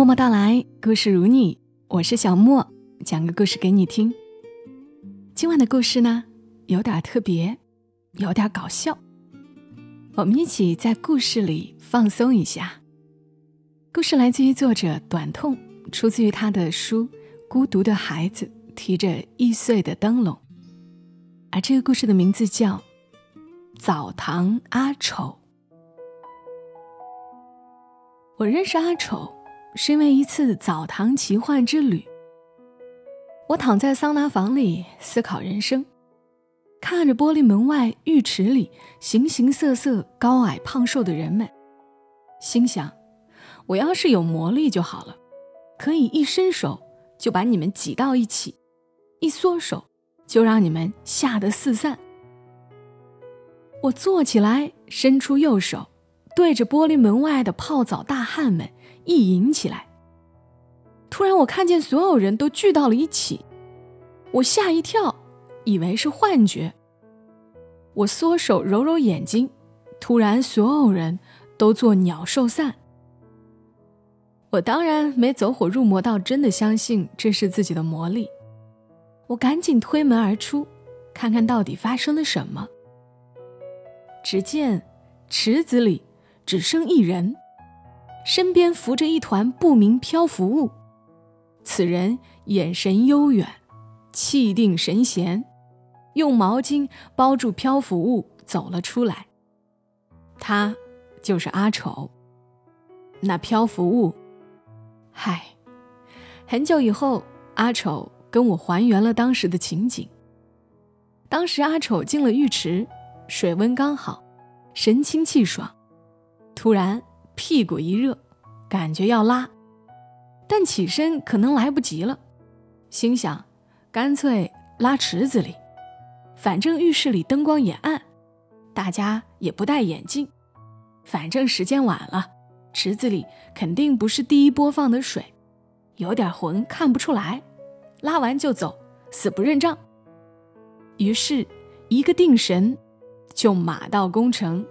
默默到来，故事如你，我是小莫，讲个故事给你听。今晚的故事呢，有点特别，有点搞笑。我们一起在故事里放松一下。故事来自于作者短痛，出自于他的书《孤独的孩子提着易碎的灯笼》，而这个故事的名字叫《澡堂阿丑》。我认识阿丑。是因为一次澡堂奇幻之旅，我躺在桑拿房里思考人生，看着玻璃门外浴池里形形色色、高矮胖瘦的人们，心想：我要是有魔力就好了，可以一伸手就把你们挤到一起，一缩手就让你们吓得四散。我坐起来，伸出右手，对着玻璃门外的泡澡大汉们。意淫起来。突然，我看见所有人都聚到了一起，我吓一跳，以为是幻觉。我缩手揉揉眼睛，突然所有人都做鸟兽散。我当然没走火入魔到真的相信这是自己的魔力，我赶紧推门而出，看看到底发生了什么。只见池子里只剩一人。身边浮着一团不明漂浮物，此人眼神悠远，气定神闲，用毛巾包住漂浮物走了出来。他就是阿丑。那漂浮物，嗨，很久以后，阿丑跟我还原了当时的情景。当时阿丑进了浴池，水温刚好，神清气爽，突然。屁股一热，感觉要拉，但起身可能来不及了，心想，干脆拉池子里，反正浴室里灯光也暗，大家也不戴眼镜，反正时间晚了，池子里肯定不是第一波放的水，有点浑看不出来，拉完就走，死不认账。于是，一个定神，就马到功成。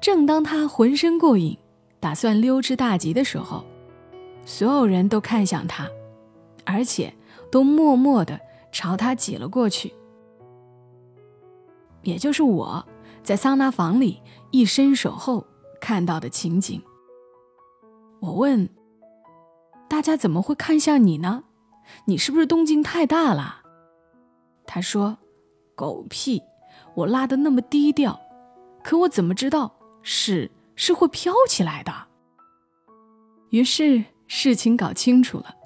正当他浑身过瘾，打算溜之大吉的时候，所有人都看向他，而且都默默地朝他挤了过去。也就是我在桑拿房里一伸手后看到的情景。我问：“大家怎么会看向你呢？你是不是动静太大了？”他说：“狗屁！我拉的那么低调，可我怎么知道？”是是会飘起来的。于是事情搞清楚了，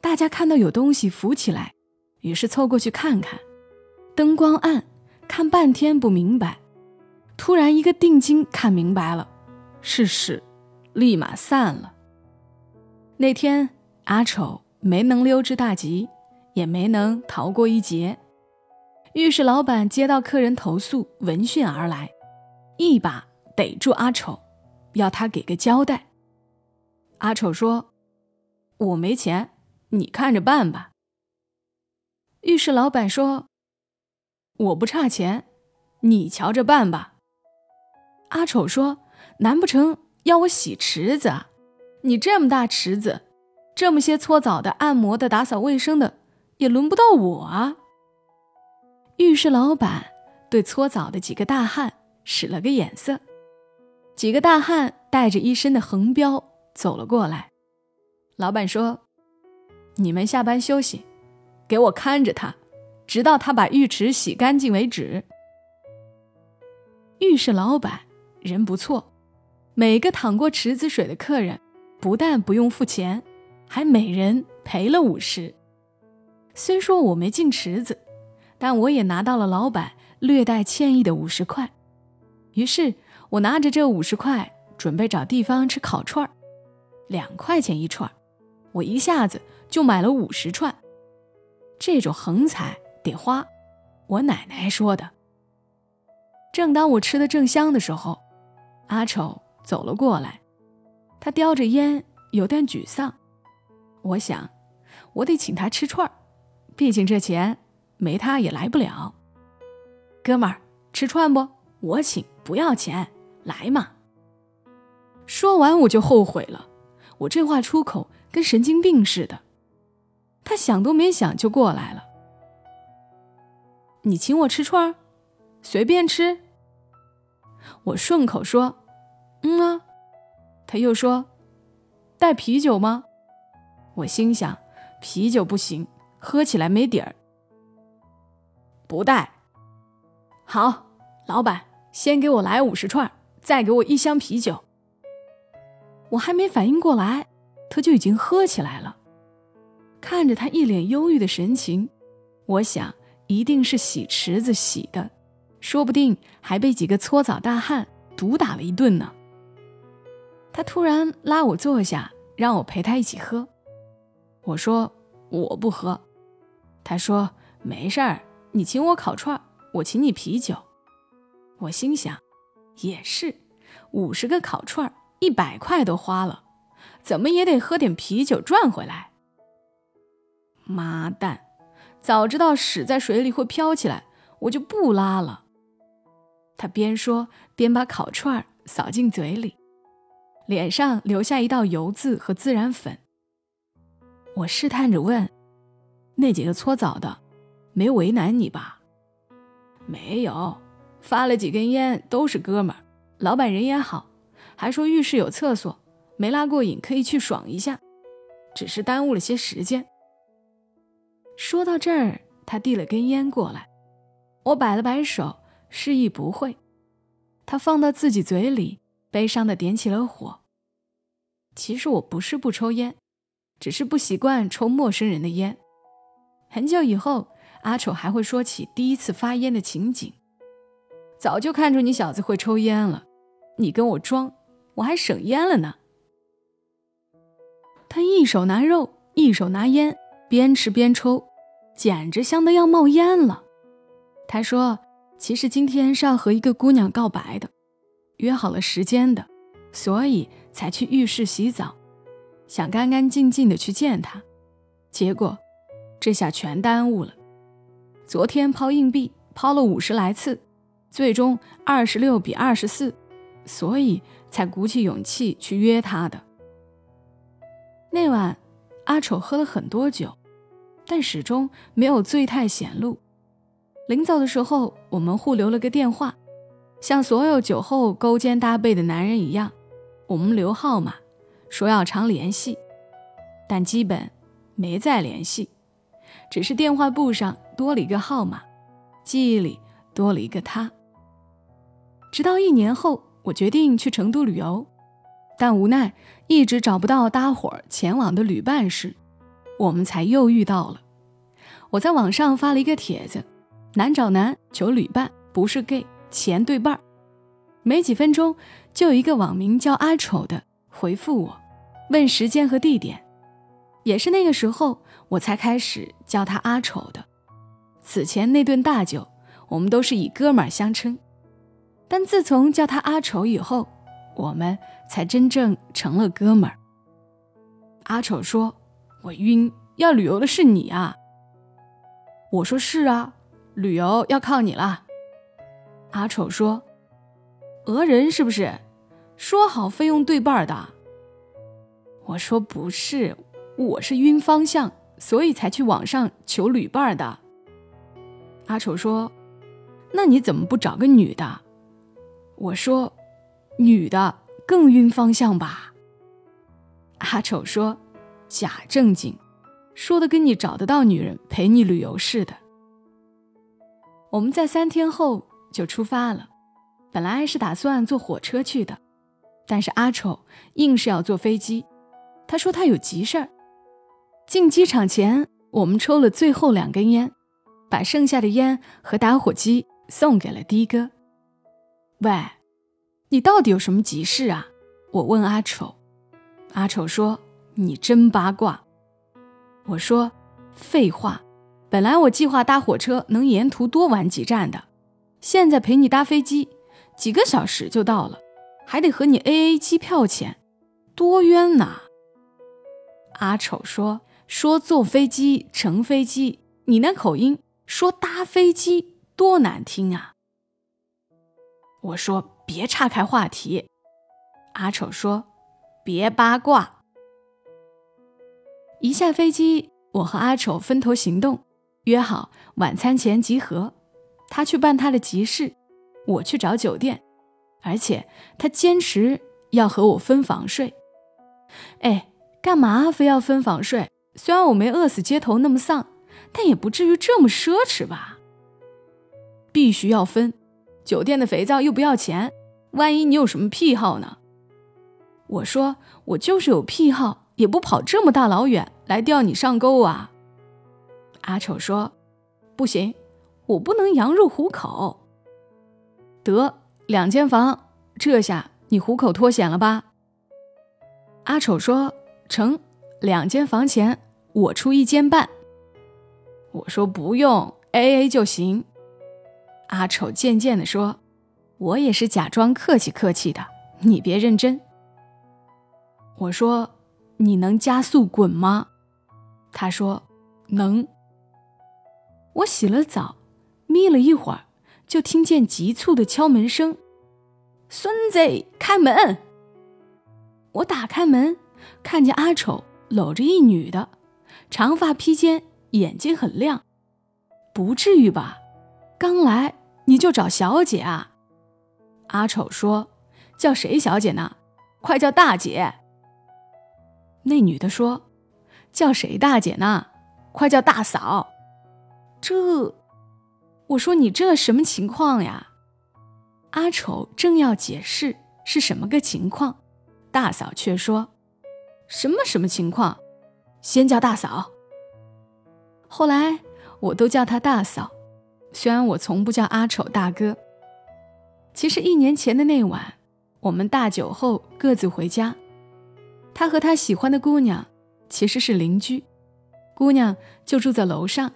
大家看到有东西浮起来，于是凑过去看看。灯光暗，看半天不明白。突然一个定睛，看明白了，是屎，立马散了。那天阿丑没能溜之大吉，也没能逃过一劫。浴室老板接到客人投诉，闻讯而来，一把。逮住阿丑，要他给个交代。阿丑说：“我没钱，你看着办吧。”浴室老板说：“我不差钱，你瞧着办吧。”阿丑说：“难不成要我洗池子？你这么大池子，这么些搓澡的、按摩的、打扫卫生的，也轮不到我啊。”浴室老板对搓澡的几个大汉使了个眼色。几个大汉带着一身的横标走了过来。老板说：“你们下班休息，给我看着他，直到他把浴池洗干净为止。”浴室老板人不错，每个淌过池子水的客人，不但不用付钱，还每人赔了五十。虽说我没进池子，但我也拿到了老板略带歉意的五十块。于是。我拿着这五十块，准备找地方吃烤串儿，两块钱一串儿，我一下子就买了五十串。这种横财得花，我奶奶说的。正当我吃的正香的时候，阿丑走了过来，他叼着烟，有点沮丧。我想，我得请他吃串儿，毕竟这钱没他也来不了。哥们儿，吃串不？我请，不要钱。来嘛！说完我就后悔了，我这话出口跟神经病似的。他想都没想就过来了。你请我吃串儿，随便吃。我顺口说：“嗯啊。”他又说：“带啤酒吗？”我心想：啤酒不行，喝起来没底儿。不带。好，老板，先给我来五十串，再给我一箱啤酒。我还没反应过来，他就已经喝起来了。看着他一脸忧郁的神情，我想一定是洗池子洗的，说不定还被几个搓澡大汉毒打了一顿呢。他突然拉我坐下，让我陪他一起喝。我说我不喝。他说没事儿，你请我烤串，我请你啤酒。我心想，也是，五十个烤串，一百块都花了，怎么也得喝点啤酒赚回来。妈蛋！早知道屎在水里会飘起来，我就不拉了。他边说边把烤串扫进嘴里，脸上留下一道油渍和孜然粉。我试探着问：“那几个搓澡的，没为难你吧？”“没有，发了几根烟，都是哥们儿。老板人也好，还说浴室有厕所，没拉过瘾可以去爽一下，只是耽误了些时间。”说到这儿，他递了根烟过来，我摆了摆手，示意不会。他放到自己嘴里，悲伤的点起了火。其实我不是不抽烟，只是不习惯抽陌生人的烟。很久以后，阿丑还会说起第一次发烟的情景。早就看出你小子会抽烟了，你跟我装，我还省烟了呢。他一手拿肉，一手拿烟。边吃边抽，简直香得要冒烟了。他说：“其实今天是要和一个姑娘告白的，约好了时间的，所以才去浴室洗澡，想干干净净的去见她。结果这下全耽误了。昨天抛硬币抛了五十来次，最终二十六比二十四，所以才鼓起勇气去约他的。那晚。”阿丑喝了很多酒，但始终没有醉态显露。临走的时候，我们互留了个电话，像所有酒后勾肩搭背的男人一样，我们留号码，说要常联系，但基本没再联系，只是电话簿上多了一个号码，记忆里多了一个他。直到一年后，我决定去成都旅游。但无奈一直找不到搭伙前往的旅伴时，我们才又遇到了。我在网上发了一个帖子：“男找男求旅伴，不是 gay，钱对半儿。”没几分钟，就有一个网名叫阿丑的回复我，问时间和地点。也是那个时候，我才开始叫他阿丑的。此前那顿大酒，我们都是以哥们儿相称，但自从叫他阿丑以后，我们才真正成了哥们儿。阿丑说：“我晕，要旅游的是你啊。”我说：“是啊，旅游要靠你了。”阿丑说：“讹人是不是？说好费用对半的。”我说：“不是，我是晕方向，所以才去网上求旅伴的。”阿丑说：“那你怎么不找个女的？”我说。女的更晕方向吧？阿丑说：“假正经，说的跟你找得到女人陪你旅游似的。”我们在三天后就出发了，本来是打算坐火车去的，但是阿丑硬是要坐飞机，他说他有急事儿。进机场前，我们抽了最后两根烟，把剩下的烟和打火机送给了的哥。喂。你到底有什么急事啊？我问阿丑，阿丑说：“你真八卦。”我说：“废话，本来我计划搭火车能沿途多玩几站的，现在陪你搭飞机，几个小时就到了，还得和你 A A 机票钱，多冤呐！”阿丑说：“说坐飞机乘飞机，你那口音说搭飞机多难听啊！”我说。别岔开话题，阿丑说：“别八卦，一下飞机，我和阿丑分头行动，约好晚餐前集合。他去办他的急事，我去找酒店，而且他坚持要和我分房睡。哎，干嘛非要分房睡？虽然我没饿死街头那么丧，但也不至于这么奢侈吧？必须要分，酒店的肥皂又不要钱，万一你有什么癖好呢？我说我就是有癖好，也不跑这么大老远来钓你上钩啊。阿丑说：“不行，我不能羊入虎口。”得两间房，这下你虎口脱险了吧？阿丑说：“成，两间房钱我出一间半。”我说：“不用，A A 就行。”阿丑渐渐地说：“我也是假装客气客气的，你别认真。”我说：“你能加速滚吗？”他说：“能。”我洗了澡，眯了一会儿，就听见急促的敲门声：“孙子，开门！”我打开门，看见阿丑搂着一女的，长发披肩，眼睛很亮。不至于吧？刚来你就找小姐啊？阿丑说：“叫谁小姐呢？快叫大姐。”那女的说：“叫谁大姐呢？快叫大嫂。”这，我说你这什么情况呀？阿丑正要解释是什么个情况。大嫂却说：“什么什么情况？先叫大嫂。”后来我都叫她大嫂，虽然我从不叫阿丑大哥。其实一年前的那晚，我们大酒后各自回家，他和他喜欢的姑娘其实是邻居，姑娘就住在楼上。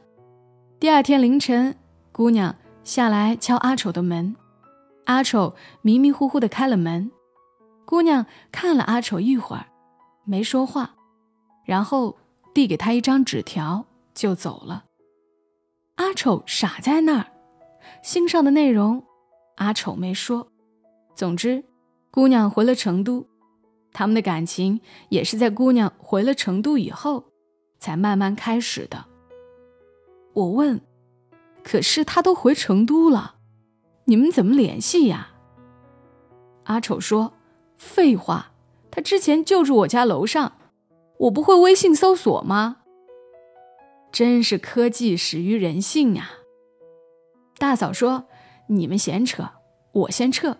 第二天凌晨，姑娘下来敲阿丑的门，阿丑迷迷糊糊的开了门。姑娘看了阿丑一会儿，没说话，然后递给他一张纸条就走了。丑傻在那儿，信上的内容阿丑没说。总之，姑娘回了成都，他们的感情也是在姑娘回了成都以后才慢慢开始的。我问：“可是他都回成都了，你们怎么联系呀？”阿丑说。废话，他之前就住我家楼上，我不会微信搜索吗？真是科技始于人性啊！大嫂说：“你们闲扯，我先撤。”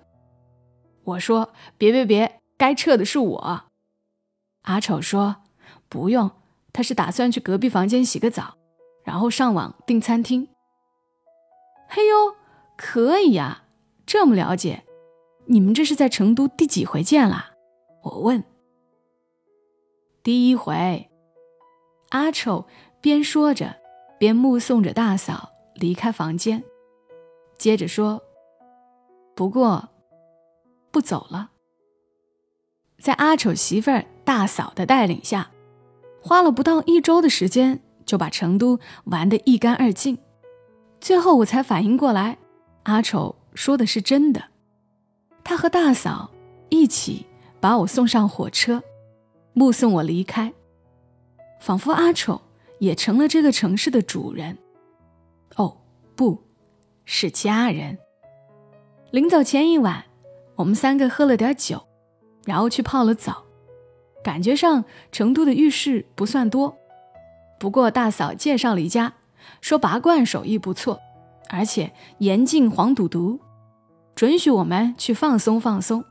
我说：“别别别，该撤的是我。”阿丑说：“不用，他是打算去隔壁房间洗个澡，然后上网订餐厅。”嘿呦，可以呀，这么了解。你们这是在成都第几回见了？我问。第一回。阿丑边说着，边目送着大嫂离开房间，接着说：“不过，不走了。”在阿丑媳妇儿大嫂的带领下，花了不到一周的时间，就把成都玩得一干二净。最后我才反应过来，阿丑说的是真的。他和大嫂一起把我送上火车，目送我离开，仿佛阿丑也成了这个城市的主人。哦，不是家人。临走前一晚，我们三个喝了点酒，然后去泡了澡。感觉上成都的浴室不算多，不过大嫂介绍了一家，说拔罐手艺不错，而且严禁黄赌毒。准许我们去放松放松，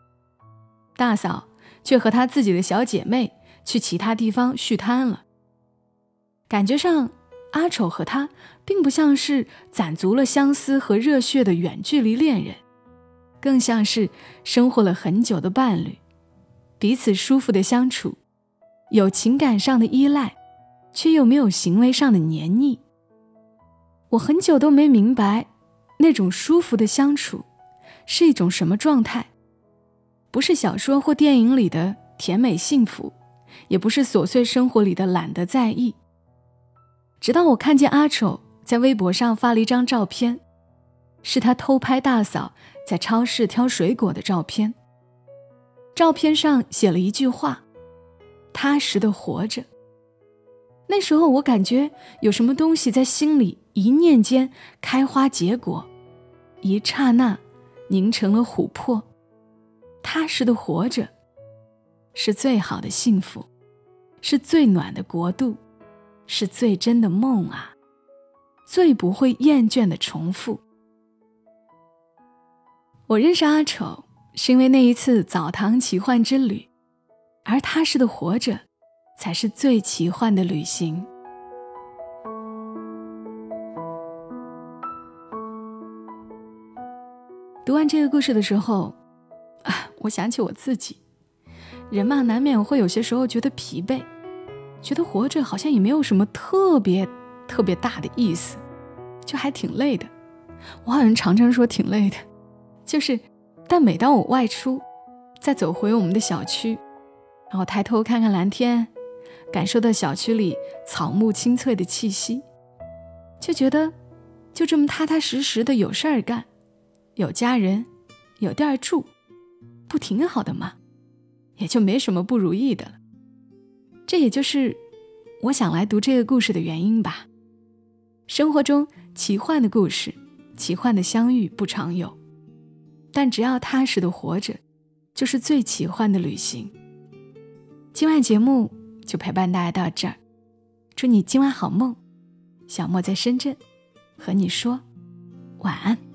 大嫂却和她自己的小姐妹去其他地方续摊了。感觉上，阿丑和他并不像是攒足了相思和热血的远距离恋人，更像是生活了很久的伴侣，彼此舒服的相处，有情感上的依赖，却又没有行为上的黏腻。我很久都没明白，那种舒服的相处。是一种什么状态？不是小说或电影里的甜美幸福，也不是琐碎生活里的懒得在意。直到我看见阿丑在微博上发了一张照片，是他偷拍大嫂在超市挑水果的照片。照片上写了一句话：“踏实的活着。”那时候我感觉有什么东西在心里一念间开花结果，一刹那凝成了琥珀。踏实的活着，是最好的幸福，是最暖的国度，是最真的梦啊！最不会厌倦的重复。我认识阿丑，是因为那一次澡堂奇幻之旅，而踏实的活着。才是最奇幻的旅行。读完这个故事的时候，啊，我想起我自己，人嘛，难免会有些时候觉得疲惫，觉得活着好像也没有什么特别特别大的意思，就还挺累的。我好像常常说挺累的，就是，但每当我外出，再走回我们的小区，然后抬头看看蓝天。感受到小区里草木青翠的气息，就觉得就这么踏踏实实的有事儿干，有家人，有地儿住，不挺好的吗？也就没什么不如意的了。这也就是我想来读这个故事的原因吧。生活中奇幻的故事，奇幻的相遇不常有，但只要踏实的活着，就是最奇幻的旅行。今晚节目。就陪伴大家到这儿，祝你今晚好梦。小莫在深圳，和你说晚安。